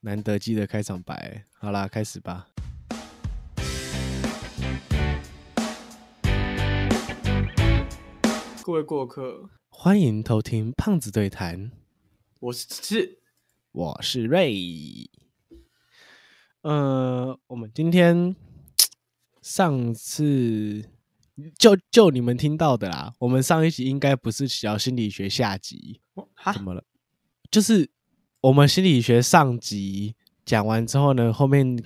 难得记得开场白，好啦，开始吧。各位过客，欢迎偷听胖子对谈，我是是。我是瑞。呃，我们今天 上次就就你们听到的啦，我们上一集应该不是聊心理学下集，哈？怎么了？就是我们心理学上集讲完之后呢，后面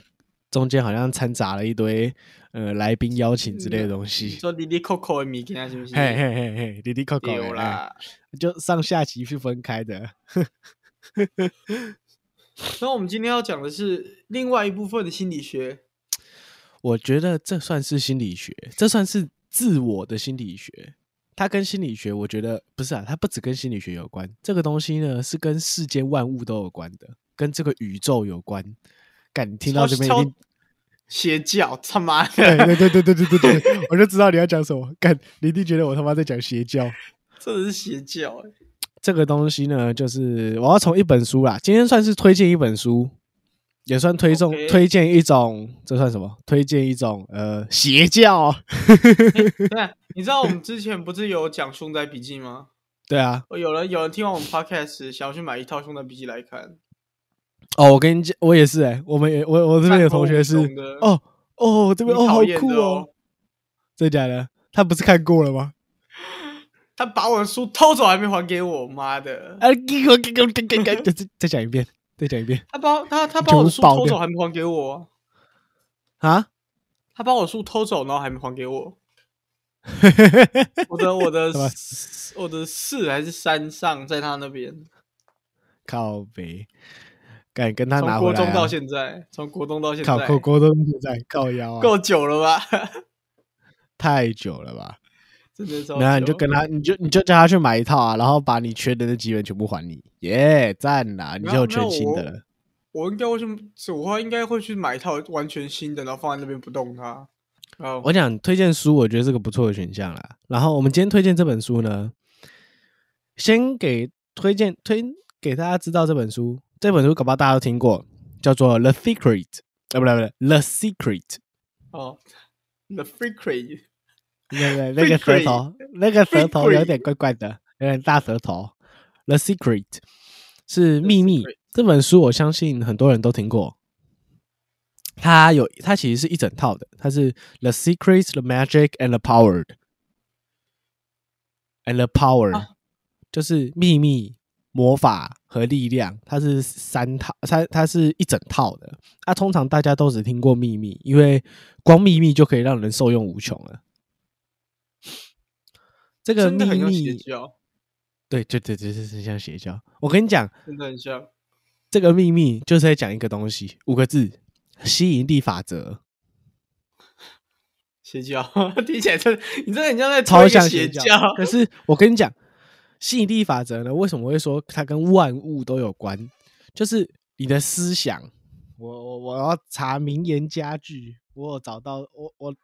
中间好像掺杂了一堆呃来宾邀请之类的东西。说滴滴扣扣的物件是不是？嘿嘿嘿嘿，滴滴扣扣的有啦。哎就上下集是分开的。那我们今天要讲的是另外一部分的心理学，我觉得这算是心理学，这算是自我的心理学。它跟心理学，我觉得不是啊，它不只跟心理学有关，这个东西呢是跟世间万物都有关的，跟这个宇宙有关。敢，你听到这边超一定邪教，他妈的，对对对对对对对，我就知道你要讲什么。敢，你一定觉得我他妈在讲邪教。真的是邪教欸。这个东西呢，就是我要从一本书啦，今天算是推荐一本书，也算推送推荐一种，这算什么？推荐一种呃邪教。对啊，你知道我们之前不是有讲《凶宅笔记》吗？对啊，有人有人听完我们 podcast 想要去买一套《凶宅笔记》来看，哦，我跟你讲，我也是哎、我们也我我这边有同学是哦哦，这边哦好酷哦真的假的？他不是看过了吗？他把我的书偷走还没还给我，妈的！啊，给我给我给给给，再再讲一遍，再讲一遍他把他他把我的书偷走还没还给我，啊！他把我书偷走，然后还没还给我。我的我的我的四还是山上在他那边，靠北，敢跟他拿回来、啊。从国中到现在，从国中到现在，靠国国中现在靠腰啊，够久了吧？太久了吧？真的超久。然后你就跟他，你就你就叫他去买一套啊，然后把你缺的那几本全部还你，耶、赞啦！你就有全新的了。我应该会去，我话应该会去买一套完全新的，然后放在那边不动它。哦，我讲推荐书，我觉得是个不错的选项啦。然后我们今天推荐这本书呢，先给推荐推给大家知道这本书，这本书搞不好大家都听过，叫做《The Secret》，啊，不对不对，《The Secret》。哦，The Crate，对对，那个舌头，那个舌头有点怪怪的，有点大舌头。The Secret 是秘密这本书，我相信很多人都听过。它有，它其实是一整套的，它是 The Secret, The Magic and the Power and the Power，、啊就是秘密、魔法和力量，它是三套，它它是一整套的。啊，通常大家都只听过秘密，因为光秘密就可以让人受用无穷了。这个秘密，教，对对对对，对是像邪教。我跟你讲，真的很像。这个秘密就是在讲一个东西，五个字：吸引力法则。邪教 听起来真，你真的很像在超像邪教。可是我跟你讲，吸引力法则呢，为什么会说它跟万物都有关？就是你的思想。我我我要查名言佳句，我有找到我我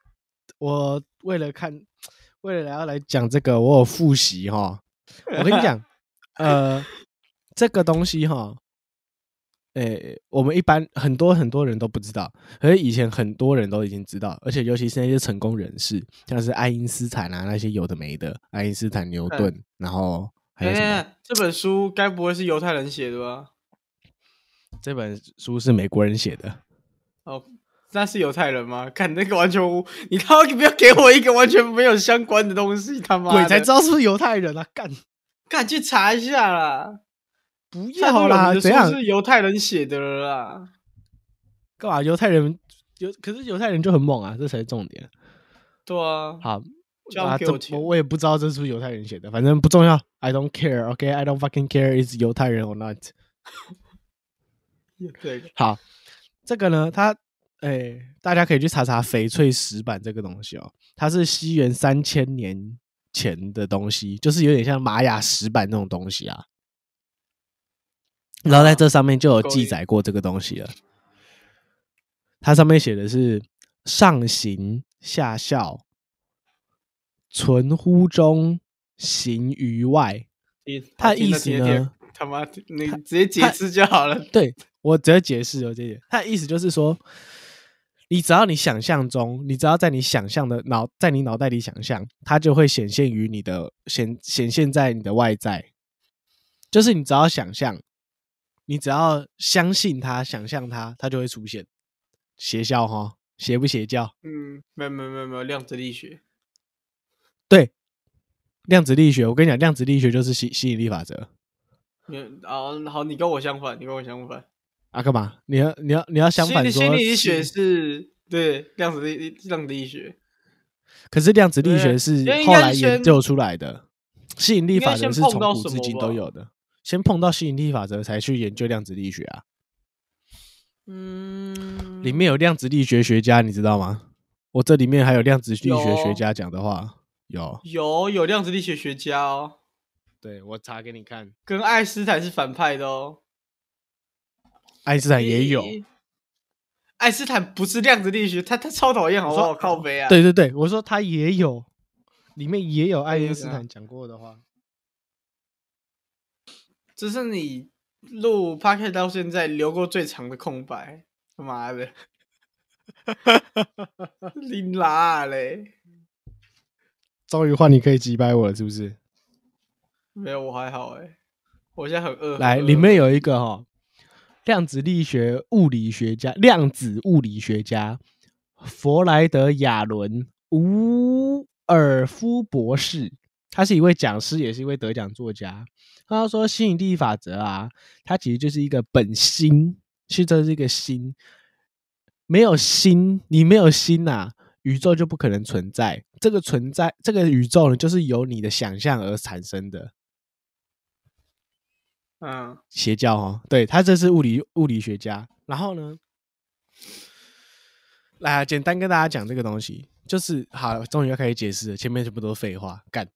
我为了看，为了要来讲这个，我有复习哈。我跟你讲，呃，这个东西哈，诶、我们一般很多很多人都不知道，可是以前很多人都已经知道，而且尤其是那些成功人士，像是爱因斯坦啊那些有的没的，爱因斯坦、牛顿，然后还有什么？哎，这本书该不会是犹太人写的吧？这本书是美国人写的，哦，那是犹太人吗？看那个完全无，你他妈不要给我一个完全没有相关的东西，他妈鬼才知道是不是犹太人啊！干，干去查一下啦。不要啦，怎样？是犹太人写的了啦。干嘛？犹太人犹可是犹太人就很猛啊，这才是重点。对啊，好，啊，这给我钱我我也不知道这是不是犹太人写的，反正不重要。I don't care. OK, I don't fucking care is 犹太人 or not. 对，好，这个呢，它诶、大家可以去查查翡翠石板这个东西哦，它是西元三千年前的东西，就是有点像玛雅石板那种东西啊。然后在这上面就有记载过这个东西了。它上面写的是“上行下效，存乎中，行于外”。它的意思呢，他妈，你直接解释就好了。对我直接解释哦，这些它的意思就是说，你只要你想象中，你只要在你想象的脑，在你脑袋里想象，它就会显现于你的显显现在你的外在。就是你只要想象，你只要相信它，想象它，它就会出现。邪教哈，邪不邪教？嗯，没有没有没有没有量子力学。对，量子力学，我跟你讲，量子力学就是吸吸引力法则。嗯啊，好，你跟我相反，你跟我相反。啊，干嘛？你要你要你要相反说？心理力学是对量子力量子力学，可是量子力学是后来研究出来的，吸引力法则是从古至今都有的。先碰到吸引力法则，才去研究量子力学啊。嗯，里面有量子力学学家，你知道吗？我这里面还有量子力学学家讲的话，有。有有量子力学学家哦，对我查给你看，跟爱因斯坦是反派的哦。爱因斯坦也有。诶。爱因斯坦不是量子力学，他他超讨厌，好不好？我靠背啊！，对对对，我说他也有，里面也有爱因斯坦讲过的话。这是你录 p o d c a s t 到现在留过最长的空白，他妈的，你拉嘞！终于换你可以击败我了，是不是？没有，我还好哎，我现在很饿。来，里面有一个哈、量子力学物理学家、量子物理学家弗莱德亚伦·伍尔夫博士，他是一位讲师，也是一位得奖作家。他说，吸引力法则啊，它其实就是一个本心，是这是一个心，没有心，你没有心呐、宇宙就不可能存在。这个存在，这个宇宙呢，就是由你的想象而产生的。嗯，邪教哦，对他这是物理物理学家。然后呢，来、啊、简单跟大家讲这个东西，就是好，终于要开始解释了，前面全部都是废话，干。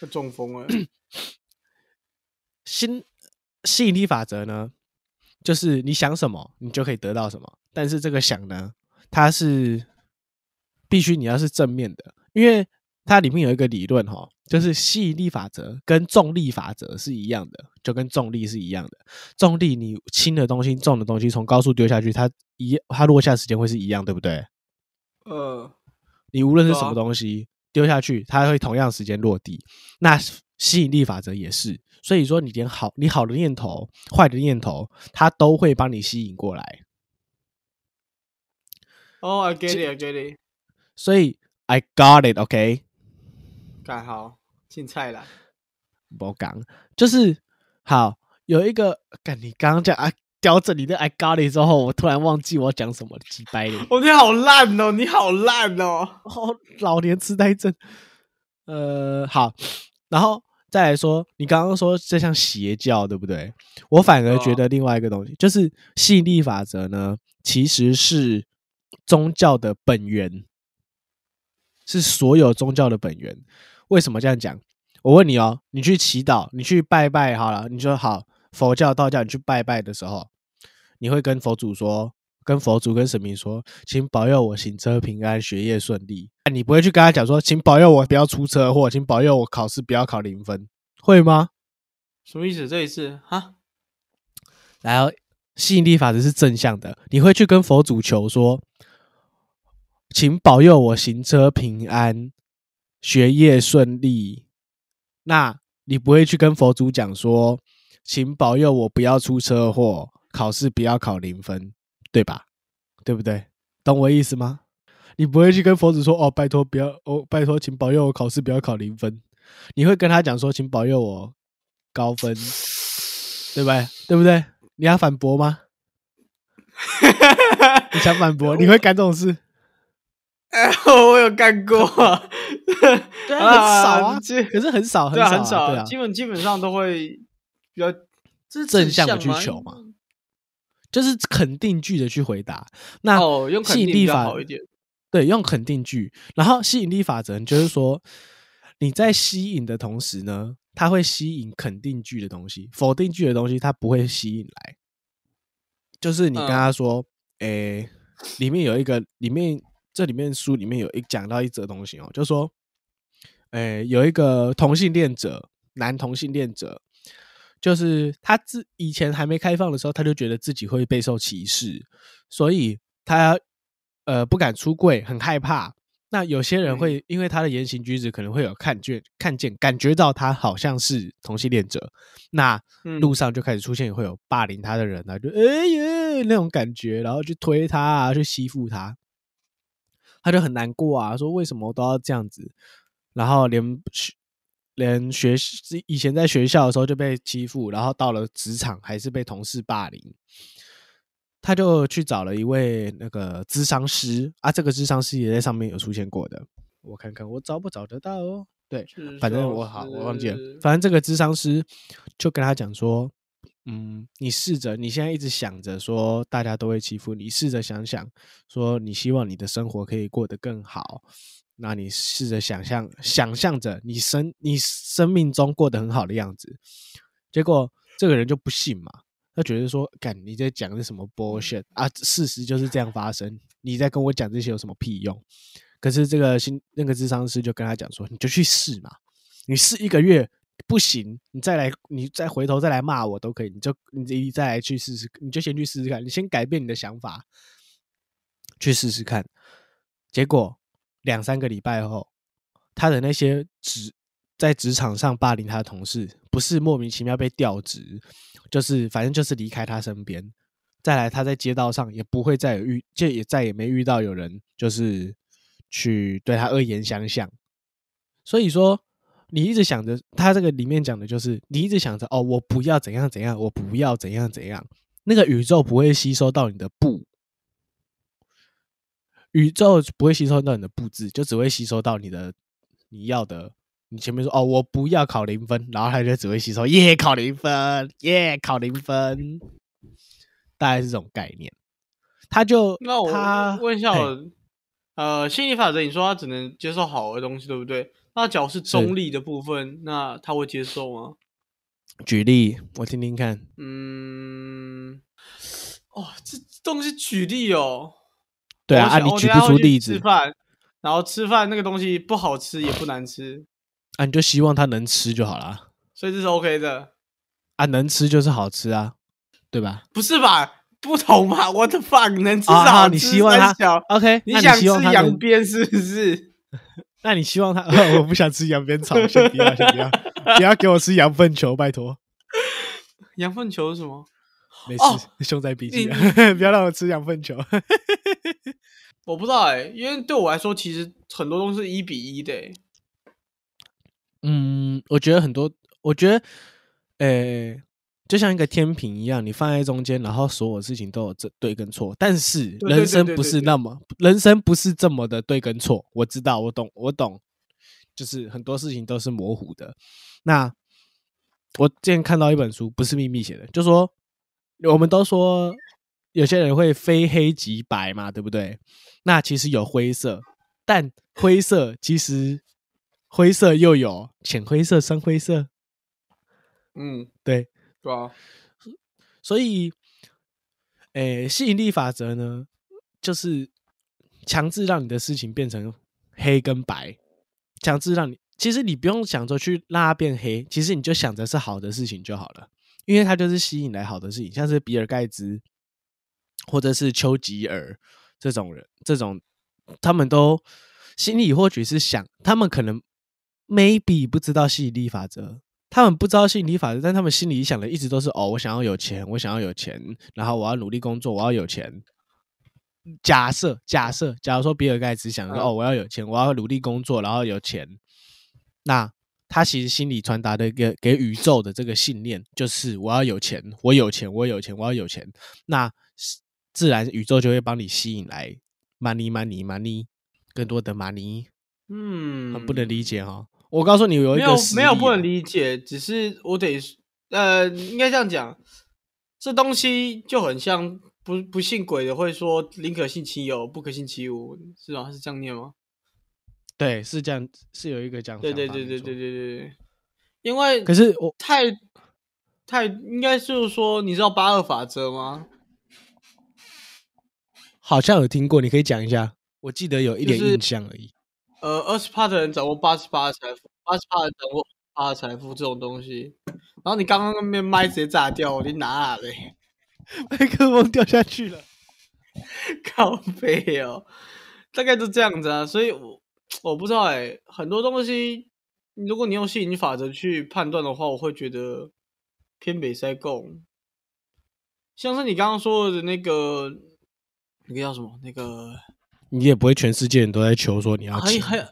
要 中风了。新吸引力法则呢，就是你想什么，你就可以得到什么。但是这个想呢，它是必须你要是正面的，因为它里面有一个理论哈，就是吸引力法则跟重力法则是一样的，就跟重力是一样的。重力你轻的东西、重的东西从高处丢下去，它一它落下时间会是一样，对不对？呃，你无论是什么东西丢下去，它会同样时间落地。那吸引力法则也是，所以说你连好你好的念头、坏的念头，它都会帮你吸引过来。哦，I get it，I get it，所以 I got it，OK，、干好，进菜啦。不讲，就是好有一个，干你刚刚讲啊，叼着你的 I got it 之后，我突然忘记我讲什么了，几掰脸。哦，你好烂哦，你好烂哦。哦，老年痴呆症。呃，好，然后再来说，你刚刚说这像邪教，对不对？我反而觉得另外一个东西，就是吸引力法则呢，其实是宗教的本源，是所有宗教的本源。为什么这样讲？我问你哦，你去祈祷，你去拜拜好了，你说好佛教、道教，你去拜拜的时候，你会跟佛祖说，跟佛祖跟神明说，请保佑我行车平安，学业顺利。你不会去跟他讲说，请保佑我不要出车祸，请保佑我考试不要考零分，会吗？什么意思？这一次哈？然后吸引力法则是正向的，你会去跟佛祖求说，请保佑我行车平安，学业顺利。那你不会去跟佛祖讲说，请保佑我不要出车祸，考试不要考零分，对吧？对不对？懂我意思吗？你不会去跟佛祖说，哦，拜托不要，哦，拜托，请保佑我考试不要考零分。你会跟他讲说，请保佑我高分，对不对？对不对？你要反驳吗？你想反驳？你会干这种事？哎，我有干过，对啊很少可是很少，很少、很少，啊，基本基本上都会比较是正向的向去求嘛。就是肯定句的去回答。那哦，用肯定比较吸引力法好一点。对，用肯定句，然后吸引力法则就是说，你在吸引的同时呢，它会吸引肯定句的东西，否定句的东西它不会吸引来。就是你跟嗯他说，诶、里面有一个，里面这里面书里面有一讲到一则东西哦，就说，诶、有一个同性恋者，男同性恋者，就是他自以前还没开放的时候，他就觉得自己会备受歧视，所以他呃不敢出柜，很害怕。那有些人会因为他的言行举止，可能会有看见、看见、感觉到他好像是同性恋者，那嗯路上就开始出现会有霸凌他的人啊，就哎呀那种感觉，然后去推他啊，去欺负他，他就很难过啊，说为什么都要这样子，然后连学连学以前在学校的时候就被欺负，然后到了职场还是被同事霸凌。他就去找了一位那个咨商师啊，这个咨商师也在上面有出现过的，我看看我找不找得到哦。对，反正我好，我忘记了。反正这个咨商师就跟他讲说，嗯，你试着，你现在一直想着说大家都会欺负你，试着想想说你希望你的生活可以过得更好，那你试着想象，想象着你生你生命中过得很好的样子。结果这个人就不信嘛，他觉得说，干你在讲的什么 bullshit 啊？事实就是这样发生，你在跟我讲这些有什么屁用？可是这个新那个智商师就跟他讲说，你就去试嘛，你试一个月不行，你再来，你再回头再来骂我都可以，你就你再来去试试，你就先去试试看，你先改变你的想法，去试试看。结果两三个礼拜后，他的那些职在职场上霸凌他的同事，不是莫名其妙被调职，就是反正就是离开他身边。再来，他在街道上也不会再遇，就也再也没遇到有人就是。去对他恶言相向，所以说你一直想着，他这个里面讲的就是你一直想着哦，我不要怎样怎样，我不要怎样怎样，那个宇宙不会吸收到你的不，宇宙不会吸收到你的不字，就只会吸收到你的你要的。你前面说哦，我不要考零分，然后他就只会吸收耶考零分，耶考零分，大概是这种概念。他就那我他问一下我。呃，心理法则，你说他只能接受好的东西，对不对？那脚是中立的部分，那他会接受吗？举例，我听听看。嗯，哦，这东西举例哦。对啊，啊你举不出例子。吃饭，然后吃饭那个东西不好吃也不难吃，啊，你就希望他能吃就好了。所以这是 OK 的。啊，能吃就是好吃啊，对吧？不是吧？不同嘛，What the fuck？能吃啊好你希望他 OK？你想吃羊羊鞭是不是？那你希望他？我不想吃羊鞭草，先不要，先不要，不要给我吃羊粪球，拜托。羊粪球是什么？没事，凶在笔记，不要让我吃羊粪球。我不知道哎，因为对我来说，其实很多东西是一比一的。嗯，我觉得很多，我觉得，呃。就像一个天平一样，你放在中间，然后所有事情都有这对跟错。但是人生不是那么，人生不是这么的对跟错。我知道，我懂，我懂，就是很多事情都是模糊的。那我之前看到一本书，不是秘密写的，就说我们都说有些人会非黑即白嘛，对不对？那其实有灰色，但灰色其实灰色又有浅灰色、深灰色。嗯，对。对啊，所以，诶，吸引力法则呢，就是强制让你的事情变成黑跟白，强制让你，其实你不用想着去让它变黑，其实你就想着是好的事情就好了，因为它就是吸引来好的事情，像是比尔盖茨或者是丘吉尔这种人，这种他们都心里或许是想，他们可能 maybe 不知道吸引力法则。他们不知道吸引力法则，但他们心里想的一直都是：哦，我想要有钱，我想要有钱，然后我要努力工作，我要有钱。假设，假设，假如说比尔盖茨想说：哦，我要有钱，我要努力工作，然后有钱。那他其实心里传达的一个给宇宙的这个信念，就是我要有钱，我有钱，我有钱，我要有钱。那自然宇宙就会帮你吸引来 money money money 更多的 money。嗯，很不能理解哈。我告诉你，有一个没有没有不能理解，只是我得呃，应该这样讲，这东西就很像不不信鬼的会说宁可信其有，不可信其无，是吗？是这样念吗？对，是这样，是有一个讲法。对对对对对对对。因为可是我太太应该就是说，你知道八二法则吗？好像有听过，你可以讲一下。我记得有一点印象而已。呃，二十趴的人掌握八十八的财富，八十趴的人掌握八的财富这种东西。然后你刚刚那边麦直接炸掉，我你哪嘞？麦克风掉下去了。靠背哦，大概就这样子啊。所以我我不知道哎、很多东西，如果你用吸引力法则去判断的话，我会觉得偏北塞贡。像是你刚刚说的那个，那个叫什么？那个你也不会全世界人都在求说你要很钱，很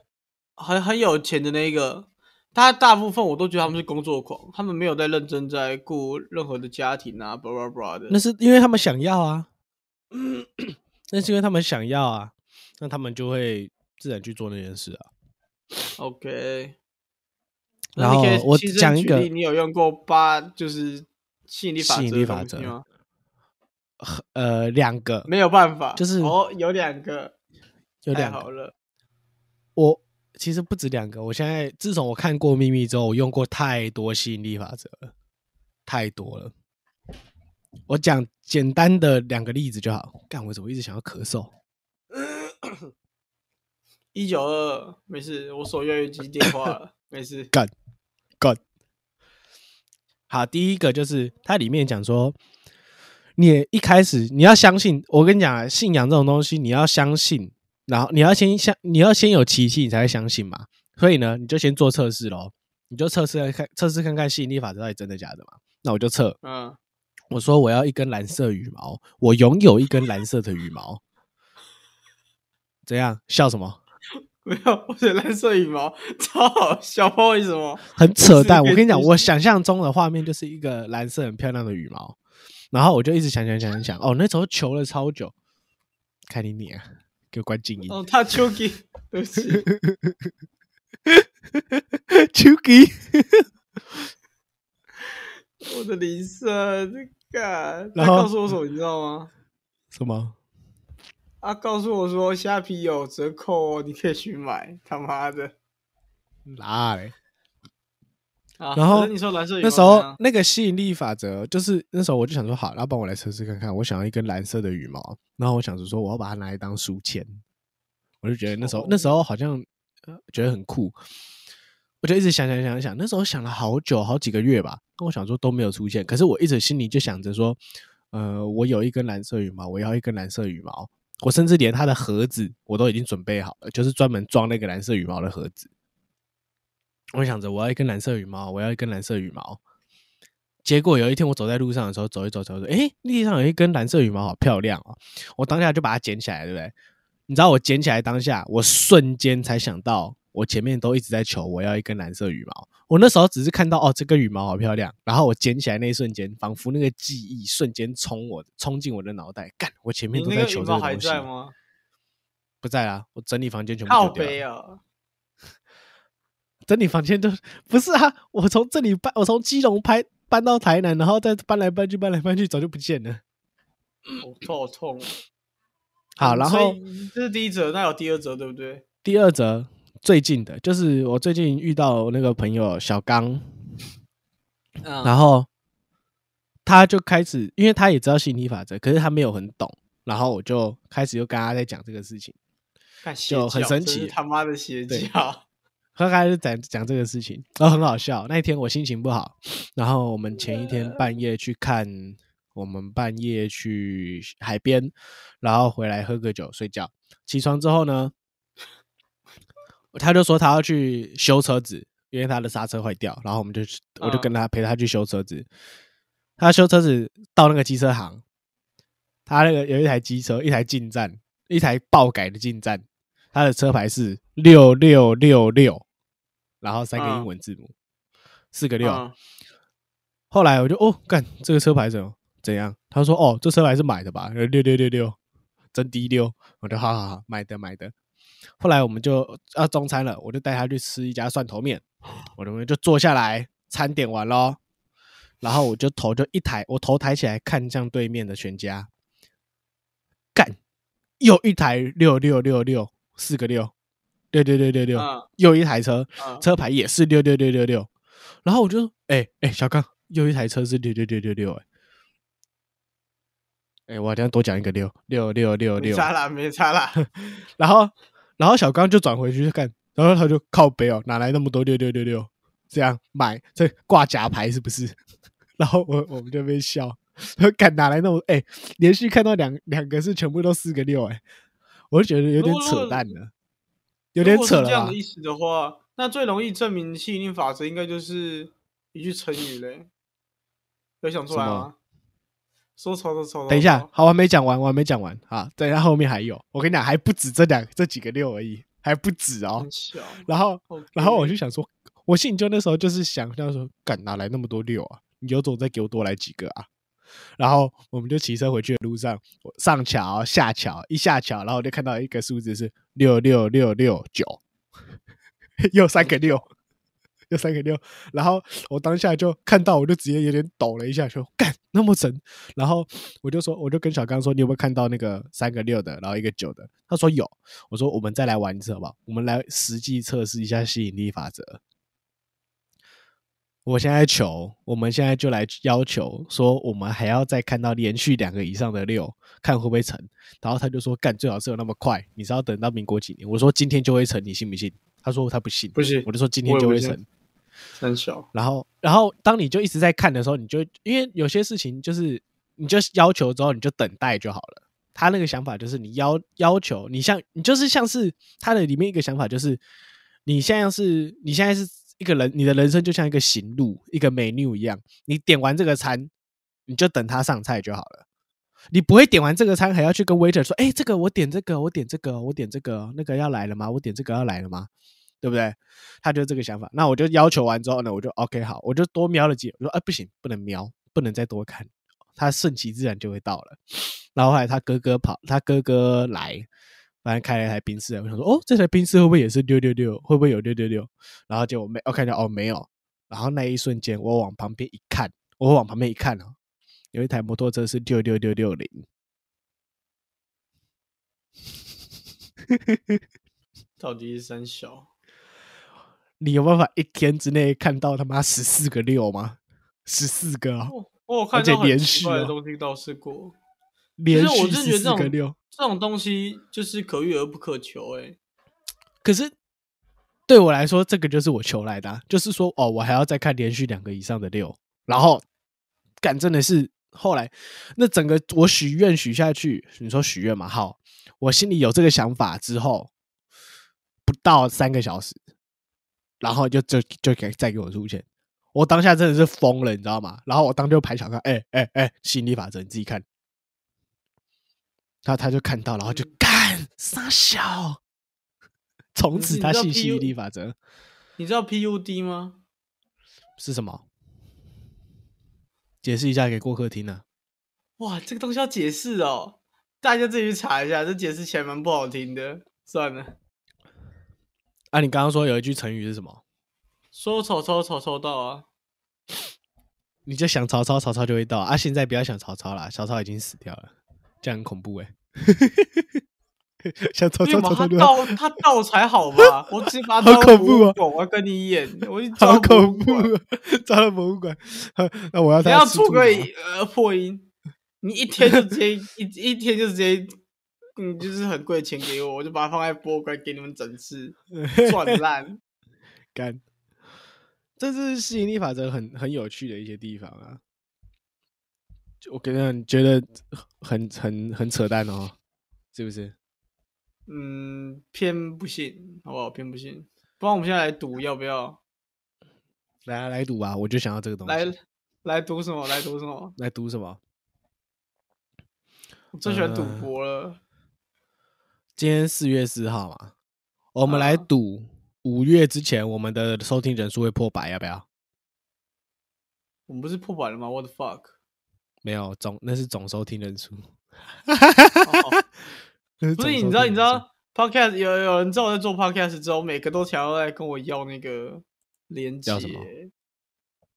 很很有钱的那个，他大部分我都觉得他们是工作狂，他们没有在认真在顾任何的家庭啊，巴拉巴拉的。那是因为他们想要啊，那是因为他们想要啊，那他们就会自然去做那件事啊。OK，然后我讲一个你有用过八就是吸引力法则吸引力法则吗？呃，两个没有办法，就是哦，有两个，太有两个，好了。我其实不止两个。我现在自从我看过《秘密》之后，我用过太多吸引力法则了，太多了。我讲简单的两个例子就好。干，我怎么一直想要咳嗽？一九二，没事，我手越来越接电话了，没事。干干。好，第一个就是它里面讲说，你一开始你要相信，我跟你讲啊，信仰这种东西，你要相信，然后你要先相，你要先有奇迹，你才会相信嘛。所以呢，你就先做测试咯，你就测试看看，测试看看吸引力法则到底真的假的嘛。那我就测，嗯，我说我要一根蓝色羽毛，我拥有一根蓝色的羽毛，怎样？笑什么？没有，我的蓝色羽毛 超好笑，不知道为什么。很扯淡。我跟你讲，我想象中的画面就是一个蓝色很漂亮的羽毛，然后我就一直想想想想想，哦，那时候求了超久，看你你啊，给我关静音。哦，他 Chucky，对不起，Chucky，我的铃声，这个，他然后告诉我什么，你知道吗？什么？他告诉我说虾皮有折扣哦，你可以去买。他妈的！哪嘞？啊，然后你说蓝色羽毛那时候那个吸引力法则，就是那时候我就想说，好，那帮我来测试看看。我想要一根蓝色的羽毛，然后我想着说，我要把它拿来当书签。我就觉得那时候、那时候好像、呃、觉得很酷，我就一直想想想想，那时候想了好久好几个月吧。跟我想说都没有出现，可是我一直心里就想着说，呃，我有一根蓝色羽毛，我要一根蓝色羽毛。我甚至连它的盒子我都已经准备好了，就是专门装那个蓝色羽毛的盒子。我想着我要一根蓝色羽毛，我要一根蓝色羽毛。结果有一天我走在路上的时候，走一走走一走，诶，地上有一根蓝色羽毛，好漂亮哦！我当下就把它捡起来，对不对？你知道我捡起来当下，我瞬间才想到，我前面都一直在求我要一根蓝色羽毛。我那时候只是看到哦，这根羽毛好漂亮，然后我捡起来那一瞬间，仿佛那个记忆瞬间冲我冲进我的脑袋。干，我前面都在求这个东西，在吗？不在啦，我整理房间全部掉了！整理房间都不是啊！我从这里搬，我从基隆搬搬到台南，然后再搬来搬去，搬来搬去，早就不见了。我头好痛哦。好，嗯然后这是第一则，那有第二则对不对？第二则最近的就是我最近遇到那个朋友小刚，嗯，然后他就开始，因为他也知道吸引力法则，可是他没有很懂，然后我就开始又跟他在讲这个事情，就很神奇他妈的邪教。他开始讲讲这个事情，然后很好笑。那一天我心情不好，然后我们前一天半夜去看，我们半夜去海边，然后回来喝个酒睡觉。起床之后呢，他就说他要去修车子，因为他的刹车坏掉，然后我们就去我就跟他陪他去修车子。他修车子到那个机车行，他那个有一台机车，一台进站，一台爆改的进站，他的车牌是六六六六，然后三个英文字母，四个六。嗯后来我就哦，干这个车牌怎么怎样？他说哦，这车牌是买的吧？六六六六，真低溜。我就好好好，买的买的。后来我们就要中餐了，我就带他去吃一家蒜头面。我们就坐下来，餐点完咯，然后我就头就一抬，我头抬起来看向对面的全家，干，又一台六六六六，四个六，六六六六六，嗯。又一台车，嗯。车牌也是六六六六六，然后我就说哎哎、小刚，又一台车是六六六六六，哎，哎，我好像多讲一个六六六六六，没差啦，没差啦。然后然后小刚就转回去看，然后他就靠背哦，哪来那么多六六六六？这样买这挂假牌是不是？然后我我们就被笑，说敢哪来那么哎、连续看到两两个是全部都四个六哎、我就觉得有点扯淡了，有点如果是扯了吧这样的？意思的话，那最容易证明吸引力法则应该就是一句成语嘞。有想出来吗？说吵就吵。等一下，好，我还没讲完，我还没讲完啊！等一下后面还有，我跟你讲，还不止这两这几个六而已，还不止哦。然后然后我就想说，我心里就那时候就是想象说，干哪来那么多六啊？你有种再给我多来几个啊！然后我们就骑车回去的路上，我上桥下桥，一下桥，然后我就看到一个数字是六六六六九，又三个六，又三个六。然后我当下就看到，我就直接有点抖了一下，说干那么神。然后我就说，我就跟小刚说，你有没有看到那个三个六的，然后一个九的？他说有。我说我们再来玩一次好不好？我们来实际测试一下吸引力法则。我现在求，我们现在就来要求说，我们还要再看到连续两个以上的六，看会不会成。然后他就说，干最好是有那么快，你是要等到民国几年？我说今天就会成，你信不信？他说他不信，不信我就说今天就会成。很小。然后，然后当你就一直在看的时候，你就因为有些事情就是你就要求之后，你就等待就好了。他那个想法就是你要要求，你像你就是像是他的里面一个想法就是，你现在是你现在是一个人，你的人生就像一个行路，一个 menu 一样，你点完这个餐，你就等他上菜就好了。你不会点完这个餐还要去跟 waiter 说，哎、这个我点这个，我点这个，我点这个，那个要来了吗？我点这个要来了吗？对不对？他就这个想法。那我就要求完之后呢，我就 OK 好，我就多瞄了几眼，我说啊不行，不能瞄，不能再多看，他顺其自然就会到了。然后后来他哥哥跑，他哥哥来，反正开了一台宾士，我想说哦，这台宾士会不会也是六六六？会不会有六六六？然后结果没，我看见哦没有。然后那一瞬间，我往旁边一看，我往旁边一看哦，有一台摩托车是六六六六零。到底是三小？你有办法一天之内看到他妈十四个六吗？十四个、哦，我我有看而且到很奇连续哦怪的东西，倒是过。连其实我续十真觉得这种四个六。这种东西就是可遇而不可求、欸，可是对我来说，这个就是我求来的啊、就是说，哦，我还要再看连续两个以上的六，然后干真的是后来那整个我许愿许下去，你说许愿嘛？好，我心里有这个想法之后，不到三个小时，然后就就就给再给我出现，我当下真的是疯了，你知道吗？然后我当就排小看，哎哎哎，吸引力法则，你自己看。然后他就看到，然后就嗯干傻小，从此他信吸引力法则你知道 PUD 吗？是什么？解释一下给过客听啊。哇，这个东西要解释哦，大家自己去查一下，这解释起来蛮不好听的。算了，啊，你刚刚说有一句成语是什么？说曹操，曹操到啊。你就想曹操，曹操就会到啊！现在不要想曹操了，曹操已经死掉了，这样很恐怖哎、想曹操，因为嘛他曹操就会到他到才好吧？我直接把他好抓博物馆我要跟你演，我去好抓恐怖！抓到博物馆，那我要你要出个呃破音，你一天就直接一一天就直接，嗯，就是很贵的钱给我，我就把它放在博物馆给你们整治，赚烂。干，这是吸引力法则很很有趣的一些地方啊。就我跟你觉得很很很扯淡哦，是不是？嗯，偏不信，好不好？偏不信。不然我们现在来赌，要不要？来啊来赌吧，我就想要这个东西。来来赌什么？来赌什么？来赌什么？我最喜欢赌呃博了。今天四月四号嘛，我们来啊赌五月之前我们的收听人数会破百，要不要？我们不是破百了吗？What the fuck？没有总那是总收听人数，不是，你知道，你知道，podcast 有有人知道我在做 podcast 之后，每个都想要来跟我要那个连接要，什么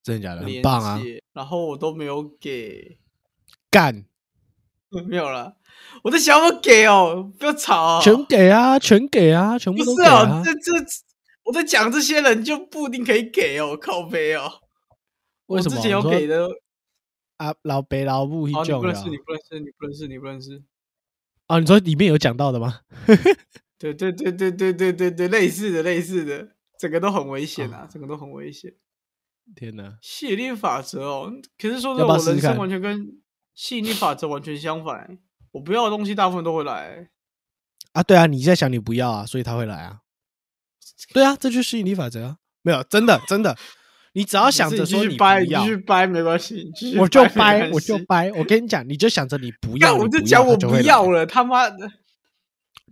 真的假的？很棒啊！然后我都没有给，干，没有了，我在想要不要给哦，不要吵、哦，全给啊，全给啊，全部不是哦！这这我在讲这些人就不一定可以给哦，靠背哦，为什么？我之前有给的，啊，老北老木一好，你种不认识，你不认识，你不认识，你不认识。哦，你说里面有讲到的吗？对对对对对对对对，类似的类似的，整个都很危险啊，整个都很危险。天哪！吸引力法则哦，可是说要不要我人生完全跟吸引力法则完全相反。我不要的东西大部分都会来。啊，对啊，你在想你不要啊，所以他会来啊。对啊，这就是吸引力法则啊。没有，真的真的，你只要想着说不你掰，你要继，续掰没关系，我就掰，我就掰。我跟你讲，你就想着你不要，干，我就讲我不要了，他妈的。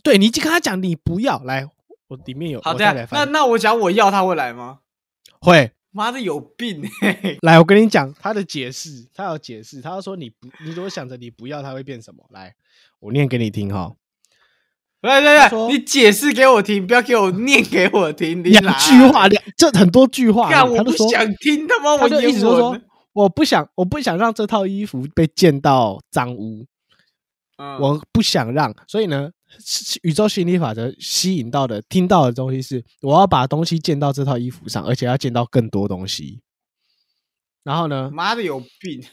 对，你就跟他讲你不要来，我里面有，好，我这样那那我讲我要，他会来吗？会妈的有病欸！来，我跟你讲他的解释，他有解释，他要说你不，你如果想着你不要，他会变什么？来，我念给你听哈，对对对，你解释给我听，不要给我念给我听。你两句话，两这很多句话，干，我不想听，他妈我就一直说。我不想，我不想让这套衣服被溅到脏污，嗯我不想让，所以呢，宇宙吸引力法则吸引到的、听到的东西是，我要把东西溅到这套衣服上，而且要溅到更多东西。然后呢，妈的有病！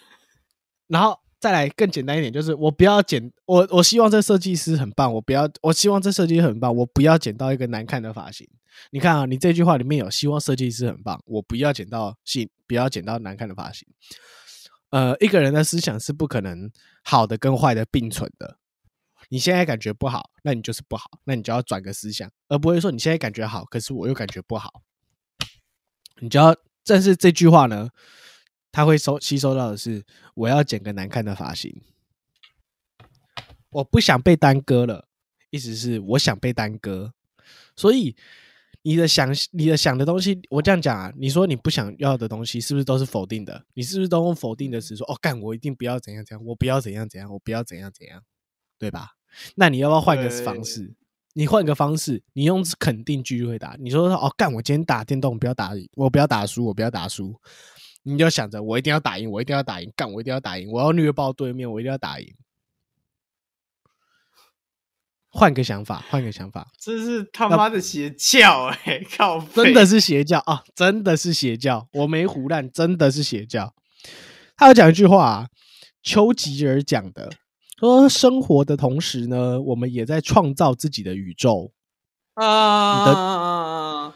然后再来更简单一点，就是我不要剪，我我希望这设计师很棒，我不要，我希望这设计师很棒，我不要剪到一个难看的发型。你看啊，你这句话里面有希望设计师很棒，我不要剪到细，不要剪到难看的发型。呃，一个人的思想是不可能好的跟坏的并存的。你现在感觉不好，那你就是不好，那你就要转个思想，而不会说你现在感觉好，可是我又感觉不好。你就要正是这句话呢，他会收吸收到的是我要剪个难看的发型，我不想被耽搁了，意思是我想被耽搁，所以你的想你的想的东西，我这样讲啊，你说你不想要的东西，是不是都是否定的？你是不是都用否定的词说哦，干我一定不要怎样怎样，我不要怎样怎样，我不要怎样怎样，对吧？那你要不要换个方式？你换个方式，你用肯定句回答。你说哦，干我今天打电动不要打，我不要打输，我不要打输。你就想着我一定要打赢，我一定要打赢，干我一定要打赢，我要虐爆对面，我一定要打赢。换个想法，换个想法，这是他妈的邪教哎、靠！真的是邪教啊！真的是邪教，我没胡乱，真的是邪教。他有讲一句话、啊，丘吉尔讲的，说生活的同时呢，我们也在创造自己的宇宙。啊，你的啊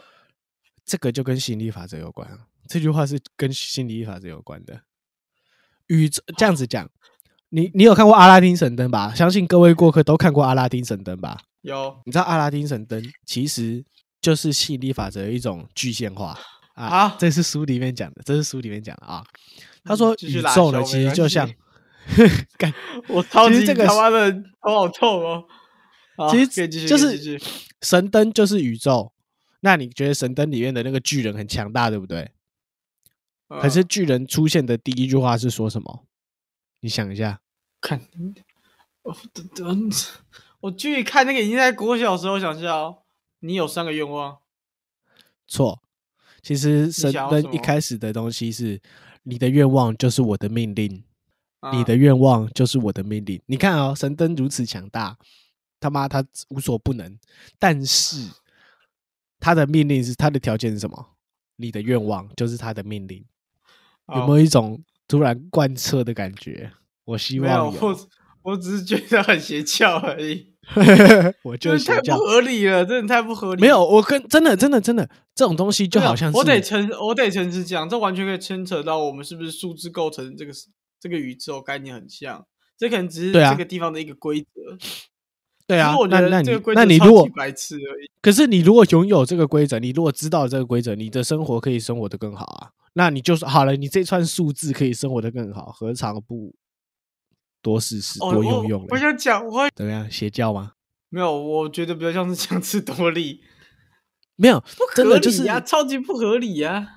这个就跟吸引力法则有关啊。这句话是跟吸引力法则有关的。宇宙这样子讲，你你有看过阿拉丁神灯吧？相信各位过客都看过阿拉丁神灯吧？有你知道阿拉丁神灯其实就是吸引力法则的一种具象化啊。啊这是书里面讲的，这是书里面讲的啊。他说宇宙呢，其实就像 干，我超级这个他妈的头好痛哦。好其实就是神灯就是宇宙。那你觉得神灯里面的那个巨人很强大，对不对？可是嗯巨人出现的第一句话是说什么？你想一下，看，我我我继续看那个已经在国小时候想笑，你有三个愿望，错。其实神灯一开始的东西是你的愿望就是我的命令，你啊的愿望就是我的命令。你看哦，神灯如此强大，他妈他无所不能，但是他的命令是他的条件是什么？你的愿望就是他的命令。有没有一种突然贯彻的感觉？我希望有，我我只是觉得很邪教而已，我就是太不。合理了，真的太不合理。没有，我跟真的真的真的这种东西就好像是我得诚我得诚实讲，这完全可以牵扯到我们是不是数字构成这个这个宇宙概念很像，这可能只是这个地方的一个规则。对啊我，觉那那你那你如果白痴而已。可是你如果拥有这个规则，你如果知道这个规则，你的生活可以生活的更好啊。那你就是好了，你这串数字可以生活的更好，何尝不多试试、哦，多我用用嘞？我想讲，我怎么样？邪教吗？没有，我觉得比较像是强词夺理，没有，不合理呀、超级不合理呀、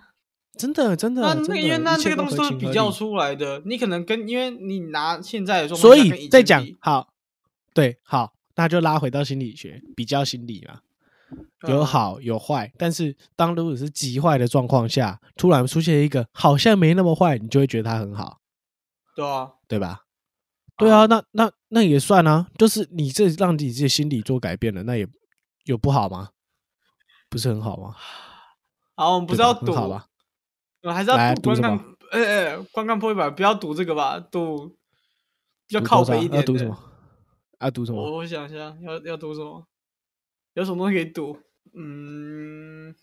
真的真的那，那因为那这个东西都是比较出来的，你可能跟因为你拿现在的状态所以再讲好，对，好，那就拉回到心理学，比较心理嘛，有嗯好有坏，但是当如果是极坏的状况下，突然出现一个好像没那么坏，你就会觉得它很好，对啊，对吧？对啊，啊那那那也算啊，就是你这让你自己心理做改变了，那也有不好吗？不是很好吗？好，我们不是要赌，好吧？呃还是要来赌观看赌什么，呃呃，观看破一百，不要赌这个吧，赌比较赌多少靠北一点的要赌什么？要赌什么？我我想一下，要要赌什么？有什么东西可以赌？嗯，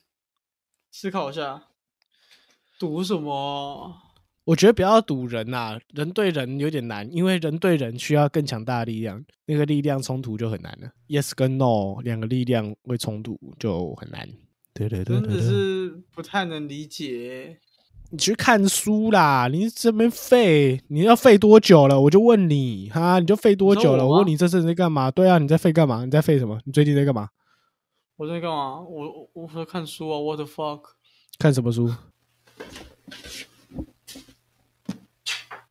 思考一下，赌什么？我觉得不要赌人呐、人对人有点难，因为人对人需要更强大的力量，那个力量冲突就很难了。Yes 跟 No 两个力量会冲突就很难。对对对真的是不太能理解。你去看书啦！你这边废，你要废多久了？我就问你哈，你就废多久了？我问你这阵在干嘛？对啊，你在废干嘛？你在废什么？你最近在干嘛？我在干嘛？我我我在看书啊！What the fuck？看什么书？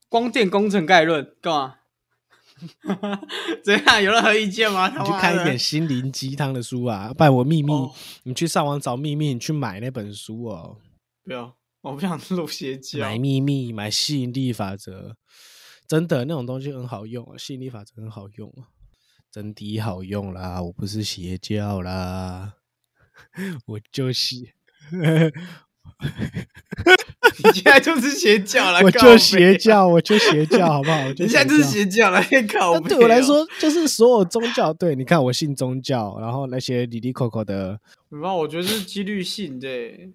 光电工程概论干嘛？怎样？有任何意见吗？你去看一点心灵鸡汤的书啊！不然我秘密，哦你去上网找秘密，你去买那本书哦。不要，我不想录邪教。买秘密，买吸引力法则，真的那种东西很好用啊，吸引力法则很好用啊，真的好用啦，我不是邪教啦，我就是 你现在就是邪教了，我靠就邪。教，我就邪教，好不好？我 就你现在就是邪教了，靠那对我来哦，说，就是所有宗教，对，你看我信宗教，然后那些里里口口的，没办法，我觉得是几率性的欸，